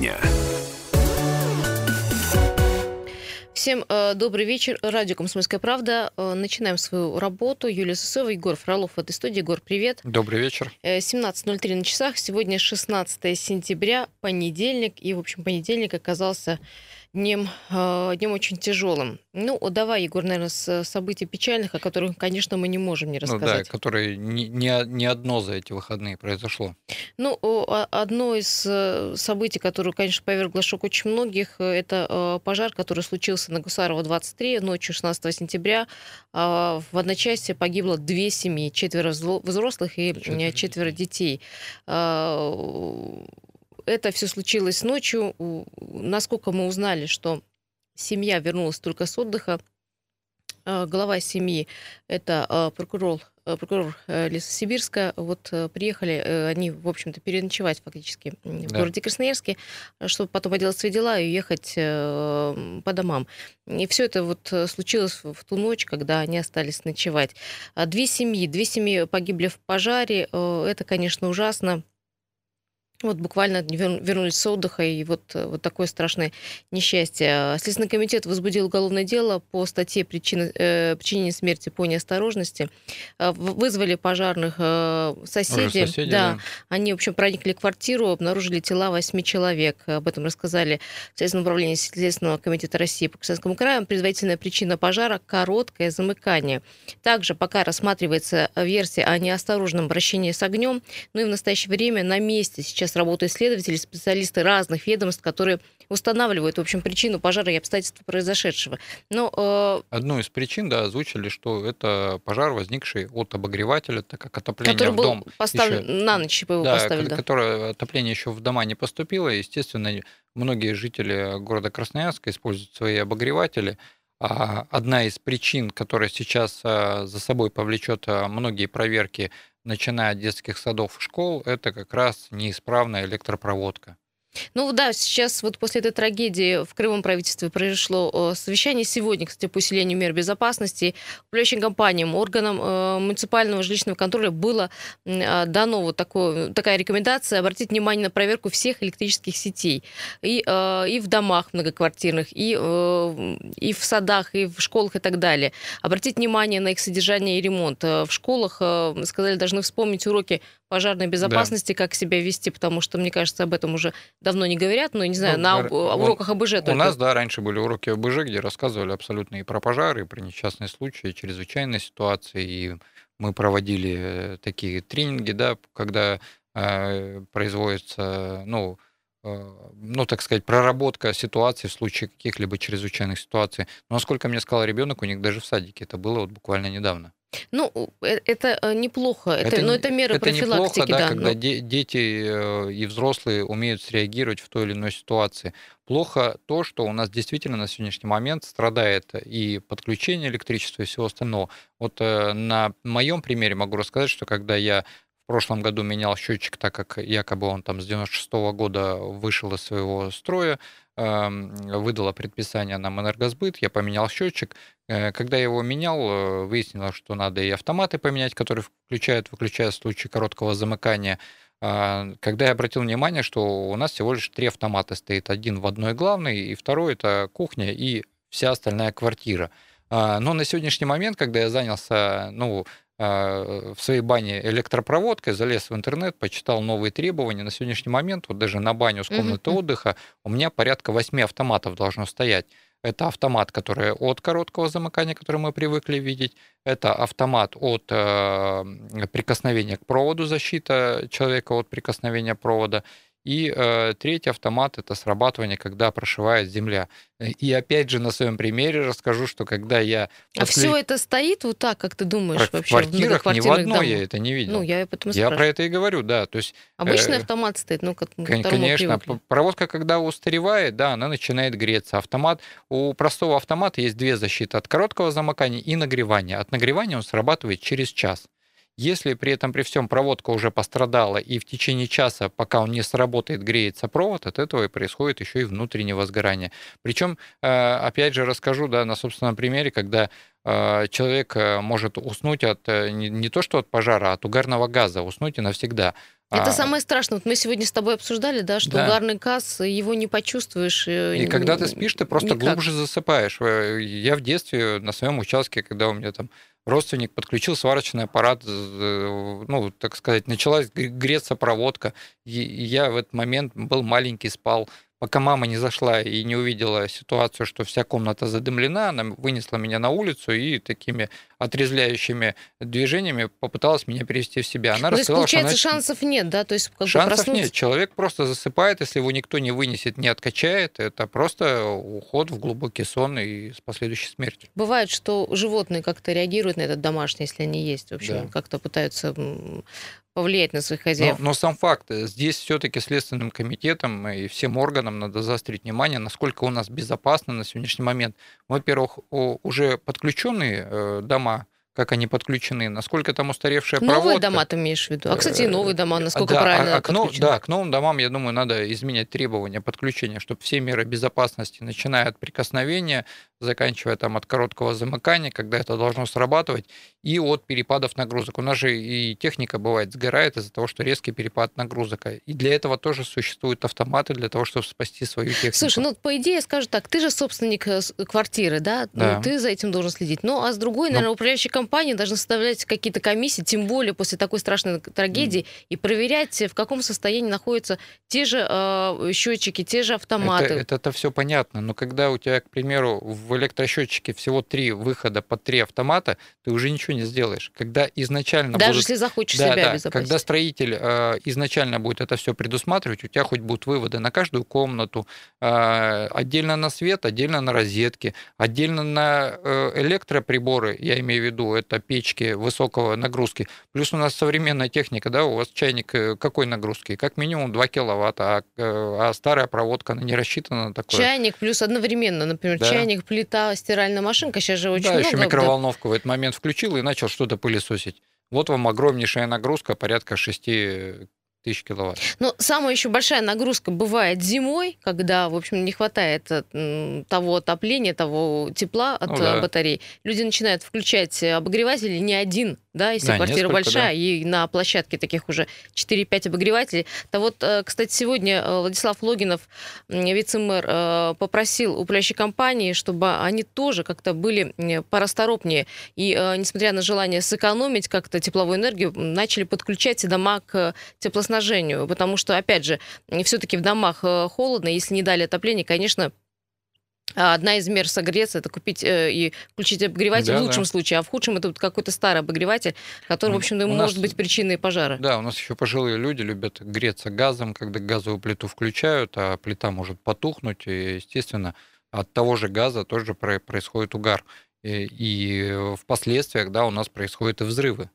дня. Всем э, добрый вечер. Радио «Комсомольская правда». Э, начинаем свою работу. Юлия Сусова, Егор Фролов в этой студии. Егор, привет. Добрый вечер. Э, 17.03 на часах. Сегодня 16 сентября, понедельник. И, в общем, понедельник оказался днем, э, днем очень тяжелым. Ну, давай, Егор, наверное, с событий печальных, о которых, конечно, мы не можем не Ну да, рассказать. которые не, не, не одно за эти выходные произошло. Ну, а- одно из э, событий, которое, конечно, повергло шок очень многих, э, это э, пожар, который случился на Гусарова 23 ночью 16 сентября. А, В одночасье погибло две семьи, четверо взрослых и Четверо четверо детей. А, Это все случилось ночью. Насколько мы узнали, что семья вернулась только с отдыха, э, глава семьи это прокурор прокурор э, Лесосибирска. Вот э, приехали э, они, в общем-то, переночевать фактически в Да. городе Красноярске, э, чтобы потом поделать свои дела и уехать э, по домам. И все это вот э, случилось в ту ночь, когда они остались ночевать. А Две семьи, две семьи погибли в пожаре. Э, Это, конечно, ужасно. Вот буквально вер- вернулись с отдыха, и вот, э, вот такое страшное несчастье. Следственный комитет возбудил уголовное дело по статье причины, э, причинения смерти по неосторожности. В- Вызвали пожарных э, соседи. Уже соседи, да, они, в общем, проникли в квартиру, обнаружили тела восьми человек. Об этом рассказали в Следственном управлении Следственного комитета России по Красноярскому краю. Предварительная причина пожара – короткое замыкание. Также пока рассматривается версия о неосторожном обращении с огнем. Ну и в настоящее время на месте сейчас работают следователи, специалисты разных ведомств, которые устанавливают, в общем, причину пожара и обстоятельства произошедшего. Но э, Одну из причин, да, озвучили, что это пожар, возникший от обогревателя, так как отопление который в был дом поставлен еще- на ночь, его да, поставили. да. которое отопление еще в дома не поступило, естественно, многие жители города Красноярска используют свои обогреватели. А одна из причин, которая сейчас а, за собой повлечет а, многие проверки, начиная от детских садов и школ, это как раз неисправная электропроводка. Ну да, сейчас вот после этой трагедии в Крымом правительстве произошло э, совещание. Сегодня, кстати, по усилению мер безопасности управляющим компаниям, органам э, муниципального жилищного контроля было э, дано вот такое, такая рекомендация обратить внимание на проверку всех электрических сетей. И, э, и в домах многоквартирных, и, э, и в садах, и в школах и так далее. Обратить внимание на их содержание и ремонт. Э, В школах, э, сказали, должны вспомнить уроки пожарной безопасности, как себя вести, потому что, мне кажется, об этом уже давно не говорят, но, не знаю, Ну, на об- он- уроках АБЖ У только. нас, да, раньше были уроки ОБЖ, где рассказывали абсолютно и про пожары, и про несчастные случаи, и чрезвычайные ситуации. И мы проводили э, такие тренинги, да, когда э, производится, ну, э, ну, так сказать, проработка ситуации в случае каких-либо чрезвычайных ситуаций. Но, насколько мне сказал ребенок, у них даже в садике это было вот буквально недавно. Ну, э, это э, неплохо, это, но не- это меры это профилактики, неплохо, да, да. когда но- де- дети э, и взрослые умеют среагировать в той или иной ситуации. Плохо то, что у нас действительно на сегодняшний момент страдает и подключение электричества и всего остального. Вот на моем примере могу рассказать, что когда я прошлом году менял счетчик, так как якобы он там с 96 года вышел из своего строя, эм, выдало предписание нам энергосбыт, я поменял счетчик. Э, Когда я его менял, э, выяснилось, что надо и автоматы поменять, которые включают, выключают в случае короткого замыкания. А, Когда я обратил внимание, что у нас всего лишь три автомата стоит. Один в одной главной, и второй это кухня и вся остальная квартира. А, Но на сегодняшний момент, когда я занялся, ну, в своей бане электропроводкой, залез в интернет, почитал новые требования. На сегодняшний момент, вот даже на баню с комнаты мгм. отдыха, у меня порядка восьми автоматов должно стоять. Это автомат, который от короткого замыкания, который мы привыкли видеть. Это автомат от э, прикосновения к проводу, защита человека от прикосновения провода. И э, третий автомат это срабатывание, когда прошивает земля. И опять же на своем примере расскажу, что когда я А подклю- все это стоит вот так, как ты думаешь, в вообще квартирах ни в одной я это не видел. Ну, я об этом и я про это и говорю, да. То есть Обычный э, автомат стоит, ну, к к Кон- мы Конечно, привыкли. проводка, когда устаревает, да, она начинает греться. Автомат, у простого автомата есть две защиты от короткого замыкания и нагревания. От нагревания он срабатывает через час. Если при этом при всем проводка уже пострадала и в течение часа, пока он не сработает, греется провод, от этого и происходит еще и внутреннее возгорание. Причем, э, опять же, расскажу да, на собственном примере, когда э, человек э, может уснуть от не, не то что от пожара, а от угарного газа, уснуть и навсегда. Это а... самое страшное. Вот мы сегодня с тобой обсуждали, да, что да. угарный газ, его не почувствуешь. Э, и когда ты спишь, ты просто никак. глубже засыпаешь. Э, я в детстве на своем участке, когда у меня там родственник подключил сварочный аппарат, ну, так сказать, началась греться проводка. И я в этот момент был маленький, спал пока мама не зашла и не увидела ситуацию, что вся комната задымлена, она вынесла меня на улицу и такими отрезвляющими движениями попыталась меня перевести в себя. Она ну, рассказала, есть, получается, что она... шансов нет, да? То есть, как шансов проснуться... нет. Человек просто засыпает, если его никто не вынесет, не откачает. Это просто уход в глубокий сон и с последующей смертью. Бывает, что животные как-то реагируют на этот домашний, если они есть. В общем, да. как-то пытаются повлиять на своих хозяев. Но, но сам факт, э, здесь все-таки Следственным комитетом и всем органам надо заострить внимание, насколько у нас безопасно на сегодняшний момент. Во-первых, уже подключенные э, дома как они подключены, насколько там устаревшая новые проводка. Новые дома ты имеешь в виду? А, кстати, и новые дома, насколько да, правильно а, к, Да, к новым домам, я думаю, надо изменять требования подключения, чтобы все меры безопасности, начиная от прикосновения, заканчивая там от короткого замыкания, когда это должно срабатывать, и от перепадов нагрузок. У нас же и техника бывает сгорает из-за того, что резкий перепад нагрузок. И для этого тоже существуют автоматы для того, чтобы спасти свою технику. Слушай, ну по идее скажу так, ты же собственник э, квартиры, да? Ну, да. Ну, ты за этим должен следить. Ну а с другой, наверное, ну, компания должна составлять какие-то комиссии, тем более после такой страшной трагедии, mm. и проверять, в каком состоянии находятся те же э, счетчики, те же автоматы. Это, это, это все понятно, но когда у тебя, к примеру, в электросчетчике всего три выхода по три автомата, ты уже ничего не сделаешь. Когда изначально Даже будут... если захочешь да, себя да, Когда строитель э, изначально будет это все предусматривать, у тебя хоть будут выводы на каждую комнату, э, отдельно на свет, отдельно на розетки, отдельно на э, электроприборы, я имею в виду, это печки высокого нагрузки. Плюс у нас современная техника, да, у вас чайник э, какой нагрузки? Как минимум 2 киловатта, а, э, а старая проводка, она не рассчитана на такое. Чайник плюс одновременно, например, да. чайник плита, стиральная машинка, сейчас же очень да, много. еще микроволновку в этот момент включил и начал что-то пылесосить. Вот вам огромнейшая нагрузка, порядка 6 тысяч киловатт. Но самая еще большая нагрузка бывает зимой, когда, в общем, не хватает э, того отопления, того тепла от ну, да. батарей. Люди начинают включать обогреватели не один, да, если да, квартира большая, да. и на площадке таких уже 4-5 обогревателей. То вот, э, кстати, сегодня э, Владислав Логинов, вице-мэр, попросил управляющей компании, чтобы они тоже как-то были порасторопнее, и, несмотря на желание сэкономить как-то тепловую энергию, начали подключать дома к теплоснабжению водоснабжению, потому что, опять же, все-таки в домах э, холодно, если не дали отопление, конечно, Одна из мер согреться это купить э, и включить обогреватель да, в лучшем да. случае, а в худшем это какой-то старый обогреватель, который, в общем-то, может быть причиной пожара. Да, у нас еще пожилые люди любят греться газом, когда газовую плиту включают, а плита может потухнуть, и, естественно, от того же газа тоже происходит угар. И, и в последствиях, да, у нас происходят и взрывы.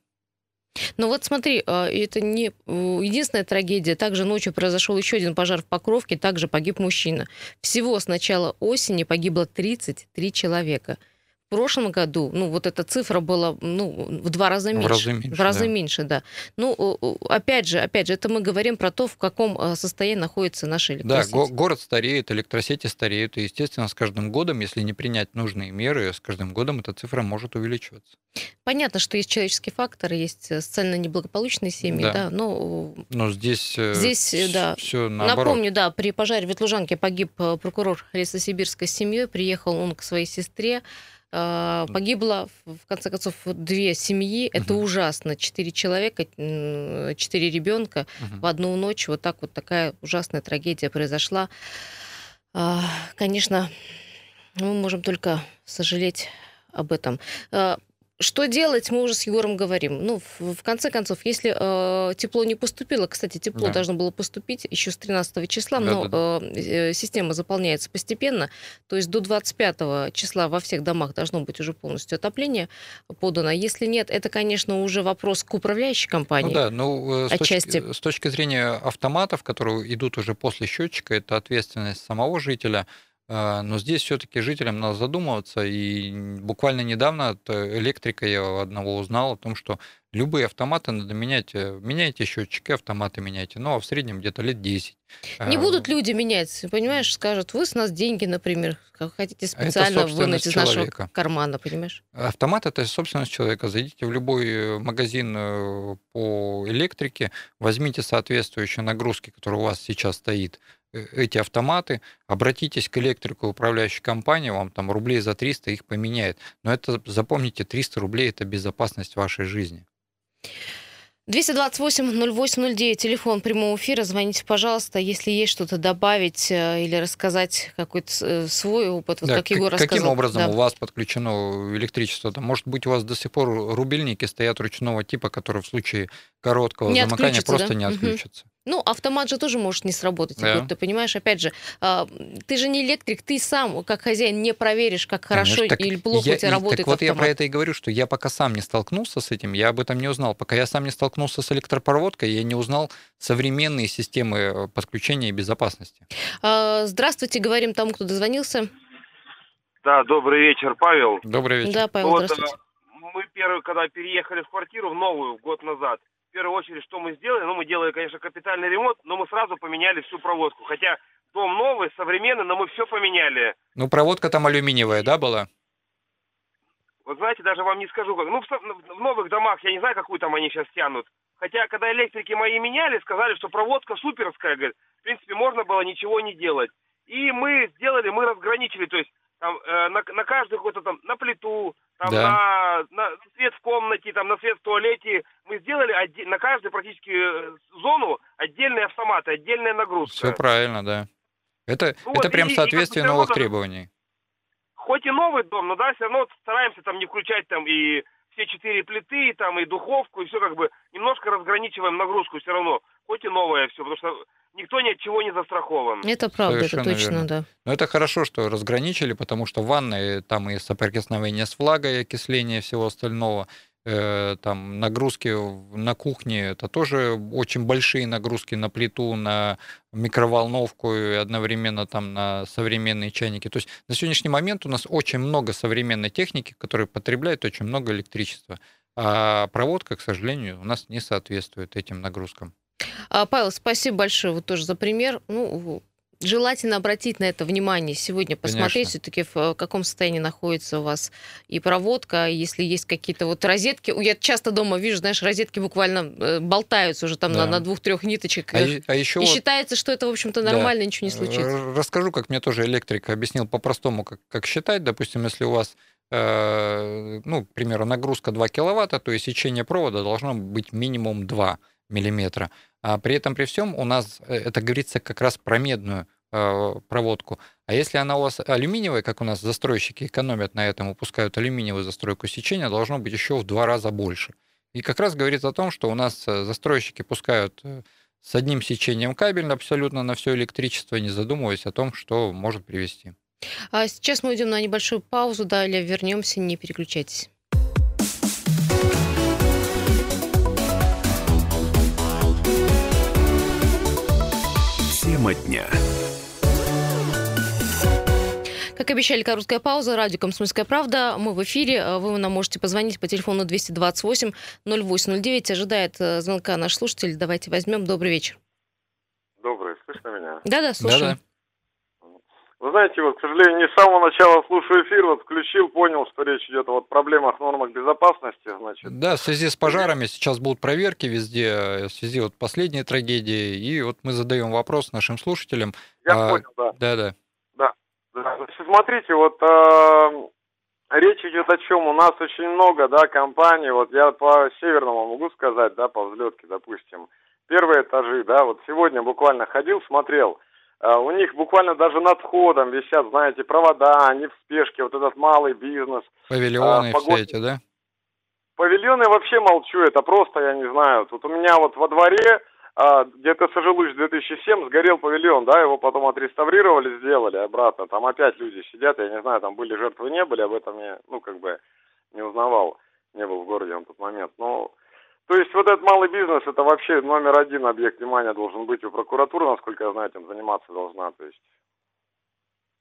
Ну вот смотри, а, это не единственная трагедия. Также ночью произошел еще один пожар в Покровке, также погиб мужчина. Всего с начала осени погибло 33 человека прошлом году, ну, вот эта цифра была, ну, в два раза меньше. В разы меньше, в разы да. меньше, да. Ну, опять же, опять же, это мы говорим про то, в каком а, состоянии находится наша электросеть. Да, го- город стареет, электросети стареют, и, естественно, с каждым годом, если не принять нужные меры, с каждым годом эта цифра может увеличиваться. Понятно, что есть человеческий фактор, есть э, социально неблагополучные семьи, да, да но... Но здесь, э, здесь э, да. все наоборот. Напомню, да, при пожаре в Ветлужанке погиб прокурор Лесосибирской семьи, приехал он к своей сестре, погибло, в конце концов, две семьи. Это угу. ужасно. Четыре человека, четыре ребенка угу. в одну ночь. Вот так вот такая ужасная трагедия произошла. А, конечно, мы можем только сожалеть об этом. Что делать, мы уже с Егором говорим. Ну, в, в конце концов, если э, тепло не поступило, кстати, тепло да. должно было поступить еще с 13 числа, да, но да, да. Э, система заполняется постепенно, то есть до 25 числа во всех домах должно быть уже полностью отопление подано. Если нет, это, конечно, уже вопрос к управляющей компании. Ну да, ну, э, с, точки, с точки зрения автоматов, которые идут уже после счетчика, это ответственность самого жителя, но здесь все-таки жителям надо задумываться. И буквально недавно от электрика я одного узнал о том, что любые автоматы надо менять. Э, меняйте счетчики, автоматы меняйте. Ну, а в среднем где-то лет 10. Не а, будут люди менять, понимаешь, скажут, вы с нас деньги, например, хотите специально вынуть из человека. нашего кармана, понимаешь? Автомат – это собственность человека. Зайдите в любой э, магазин э, по электрике, возьмите соответствующие нагрузки, которые у вас сейчас стоит, Э, эти автоматы, обратитесь к электрику управляющей компании, вам там рублей за 300 их поменяет. Но это, запомните, 300 рублей – это безопасность вашей жизни. 228-08-09, телефон прямого эфира. Звоните, пожалуйста, если есть что-то добавить э, или рассказать какой-то э, свой опыт, вот да, как его рассказал. Каким образом да. у вас подключено электричество? Там, может быть, у вас до сих пор рубильники стоят ручного типа, которые в случае короткого не замыкания просто да? не отключатся. Угу. Ну, автомат же тоже может не сработать, да. Егор, ты понимаешь, опять же, а, ты же не электрик, ты сам, как хозяин, не проверишь, как хорошо Конечно, или плохо я, у тебя работает Так вот автомат. я про это и говорю, что я пока сам не столкнулся с этим, я об этом не узнал. Пока я сам не столкнулся с электропроводкой, я не узнал современные системы э, подключения и безопасности. А, здравствуйте, говорим тому, кто дозвонился. Да, добрый вечер, Павел. Добрый вечер. Да, Павел, вот, здравствуйте. Э, мы первые, когда переехали в квартиру, в новую, год назад, первую очередь, что мы сделали, ну, мы делали, конечно, капитальный ремонт, но мы сразу поменяли всю проводку. Хотя дом новый, современный, но мы все поменяли. Ну, проводка там алюминиевая, да, была? Вот знаете, даже вам не скажу как. Ну, в, в новых домах, я не знаю, какую там они сейчас тянут. Хотя, когда электрики мои меняли, сказали, что проводка суперская, говорит, в принципе, можно было ничего не делать. И мы сделали, мы разграничили, то есть там, э, на, на каждую какую-то там, на плиту, там, да. на, на свет в комнате, там, на свет в туалете. Мы сделали отде- на каждую практически э, зону отдельные автоматы, отдельная нагрузка. Все правильно, да. Это, ну, это вот, прям и, соответствие и, новых требований. Хоть и новый дом, но да, все равно стараемся там не включать там и все четыре плиты, там и духовку, и все как бы немножко разграничиваем нагрузку все равно. Хоть и новое все, потому что никто ни от чего не застрахован. Это правда, Совершенно это точно, верно. да. Но это хорошо, что разграничили, потому что в ванной там и соприкосновение с влагой, окисление всего остального, э, там нагрузки на кухне, это тоже очень большие нагрузки на плиту, на микроволновку и одновременно там на современные чайники. То есть на сегодняшний момент у нас очень много современной техники, которая потребляет очень много электричества. А проводка, к сожалению, у нас не соответствует этим нагрузкам. А, Павел, спасибо большое вот тоже за пример. Ну, желательно обратить на это внимание сегодня, посмотреть все-таки, в каком состоянии находится у вас и проводка, если есть какие-то вот розетки. Я часто дома вижу, знаешь, розетки буквально э, болтаются уже там да. на, на двух-трех ниточек. А, а еще и вот... считается, что это, в общем-то, нормально, да. ничего не случится. Расскажу, как мне тоже электрик объяснил по-простому, как, как считать. Допустим, если у вас э, ну, к примеру, нагрузка 2 киловатта, то и сечение провода должно быть минимум 2 миллиметра. А при этом при всем у нас, э, это говорится как раз про медную э, проводку. А если она у вас алюминиевая, как у нас застройщики экономят на этом, выпускают алюминиевую застройку сечения, должно быть еще в два раза больше. И как раз говорит о том, что у нас э, застройщики пускают с одним сечением кабель абсолютно на все электричество, не задумываясь о том, что может привести. А сейчас мы идем на небольшую паузу, далее вернемся, не переключайтесь. Тема дня. Как обещали, короткая пауза. Радио «Комсомольская правда». Мы в эфире. Вы нам можете позвонить по телефону 228-0809. Ожидает э, звонка наш слушатель. Давайте возьмем. Добрый вечер. Добрый. Слышно меня? Да-да, слушаю. Да-да. Вы знаете, вот, к сожалению, не с самого начала слушаю эфир, вот включил, понял, что речь идет о вот проблемах, нормах безопасности, значит. Да, в связи с пожарами сейчас будут проверки везде, в связи вот последней трагедии, и вот мы задаем вопрос нашим слушателям. Я а, понял, да. Да, да. Да. да. Смотрите, вот э, речь идет о чем? У нас очень много, да, компаний, вот я по северному могу сказать, да, по взлетке, допустим, первые этажи, да, вот сегодня буквально ходил, смотрел, у них буквально даже над входом висят, знаете, провода, они в спешке, вот этот малый бизнес. Павильоны а, погод... все эти, да? Павильоны вообще молчу, это просто, я не знаю. Тут у меня вот во дворе, а, где-то Сожелуч 2007, сгорел павильон, да, его потом отреставрировали, сделали обратно. Там опять люди сидят, я не знаю, там были жертвы, не были, об этом я, ну, как бы не узнавал, не был в городе в тот момент. Но то есть вот этот малый бизнес, это вообще номер один объект внимания должен быть у прокуратуры, насколько я знаю, этим заниматься должна. То есть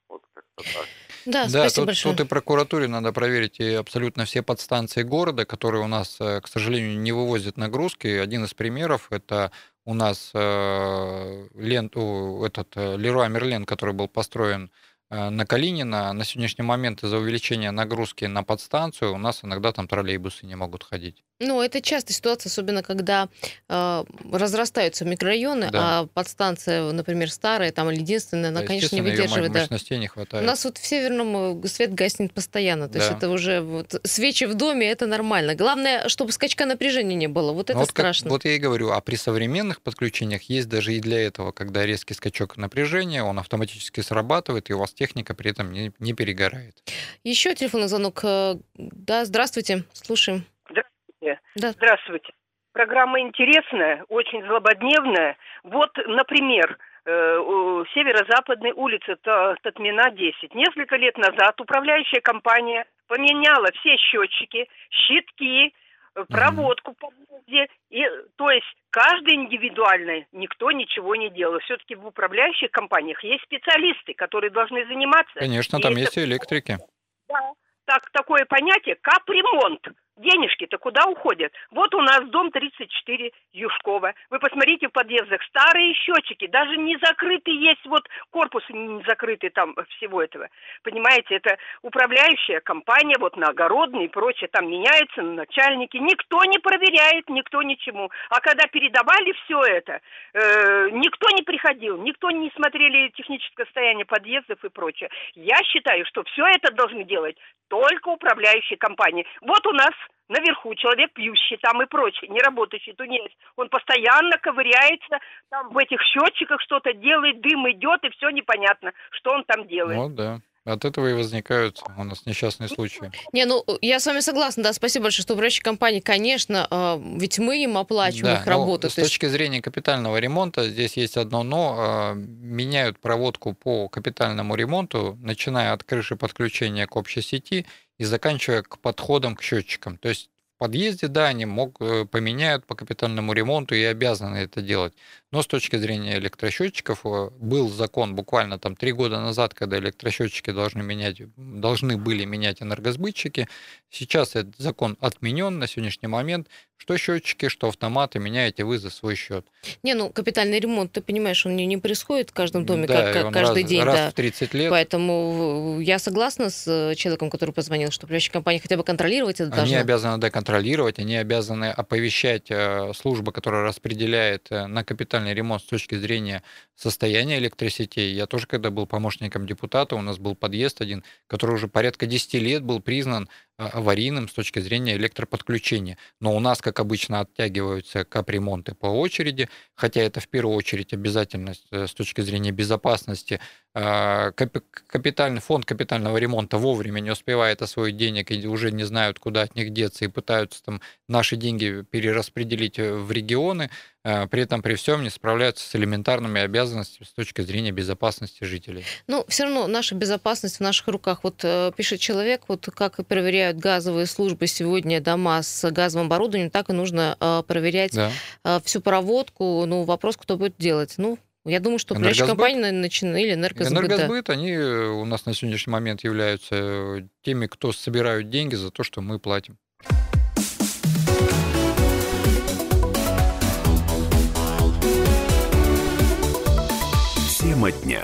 Вот как-то так. Да, Да, спасибо тут, большое. тут и прокуратуре надо проверить и абсолютно все подстанции города, которые у нас, э, к сожалению, не вывозят нагрузки. Один из примеров это у нас э, лент, этот э, Леруа Мерлен, который был построен э, на Калинина. На сегодняшний момент из-за увеличения нагрузки на подстанцию у нас иногда там троллейбусы не могут ходить. Ну, это частая ситуация, особенно когда э, разрастаются микрорайоны, Да. а подстанция, например, старая, там или единственная, она, Да, конечно, не выдерживает. да. мощностей не У хватает. нас вот в Северном э, свет гаснет постоянно, то есть Да. это уже вот свечи в доме, это нормально. Главное, чтобы скачка напряжения не было, вот это вот, как- страшно. вот я и говорю, а при современных подключениях есть даже и для этого, когда резкий скачок напряжения, он автоматически срабатывает, и у вас техника при этом не, не перегорает. Еще телефонный звонок. э, Да, здравствуйте, слушаем. Здравствуйте. Да. Здравствуйте. Программа интересная, очень злободневная. Вот, например, э, северо-западной улицы Та- Татмина 10. Несколько лет назад управляющая компания поменяла все счетчики, щитки, э, проводку по въезде. И, то есть каждый индивидуально, никто ничего не делал. Все-таки в управляющих компаниях есть специалисты, которые должны заниматься. Конечно, там это- есть и электрики. Да. Так, такое понятие капремонт. Денежки-то куда уходят? Вот у нас дом 34 Юшкова. Вы посмотрите в подъездах. Старые счетчики, даже не закрыты есть, вот корпус не закрытый там всего этого. Понимаете, это управляющая компания, вот на огородные и прочее, там меняются начальники. Никто не проверяет, никто ничему. А когда передавали все это, э, никто не приходил, никто не смотрели техническое состояние подъездов и прочее. Я считаю, что все это должны делать только управляющие компании. Вот у нас наверху человек пьющий там и прочее, не работающий тунец. Он постоянно ковыряется, там в этих счетчиках что-то делает, дым идет, и все непонятно, что он там делает. Вот, да. От этого и возникают у нас несчастные случаи. Не, ну, я с вами согласна, да, спасибо большое, что управляющие компании, конечно, э, ведь мы им оплачиваем Да, их работу. с то есть- точки зрения капитального ремонта здесь есть одно но. э, Меняют проводку по капитальному ремонту, начиная от крыши подключения к общей сети и заканчивая к подходам к счетчикам. То есть в подъезде, да, они мог, э, поменяют по капитальному ремонту и обязаны это делать. Но с точки зрения электросчетчиков э, был закон буквально там три года назад, когда электросчетчики должны менять, должны были менять энергосбытчики. Сейчас этот закон отменен на сегодняшний момент. Что счетчики, что автоматы меняете вы за свой счет. Не, ну, капитальный ремонт, ты понимаешь, он не, не происходит в каждом доме, Да, как, как каждый раз, день, раз да. в 30 лет. Поэтому э, я согласна с э, человеком, который позвонил, что управляющая компания хотя бы контролировать это Они должна. обязаны да, контролировать, они обязаны оповещать службу, которая распределяет на капитальный ремонт с точки зрения состояния электросетей. Я тоже, когда был помощником депутата, у нас был подъезд один, который уже порядка 10 лет был признан аварийным с точки зрения электроподключения. Но у нас, как обычно, оттягиваются капремонты по очереди, хотя это в первую очередь обязательность э, с точки зрения безопасности. Капи- Капитальный фонд капитального ремонта вовремя не успевает освоить денег и уже не знают, куда от них деться, и пытаются там наши деньги перераспределить э, в регионы, э, при этом при всем не справляются с элементарными обязанностями с точки зрения безопасности жителей. Ну, все равно наша безопасность в наших руках. Вот э, пишет человек, вот как и проверяют газовые службы сегодня дома с газовым оборудованием, так и нужно э, проверять Да. э, всю проводку. Ну, вопрос, кто будет делать. Ну, я думаю, что управляющая Энергосбыт? компания начинает, или энергосбыт. Энергосбыт, они э, у нас на сегодняшний момент являются э, теми, кто собирают деньги за то, что мы платим. Тема дня.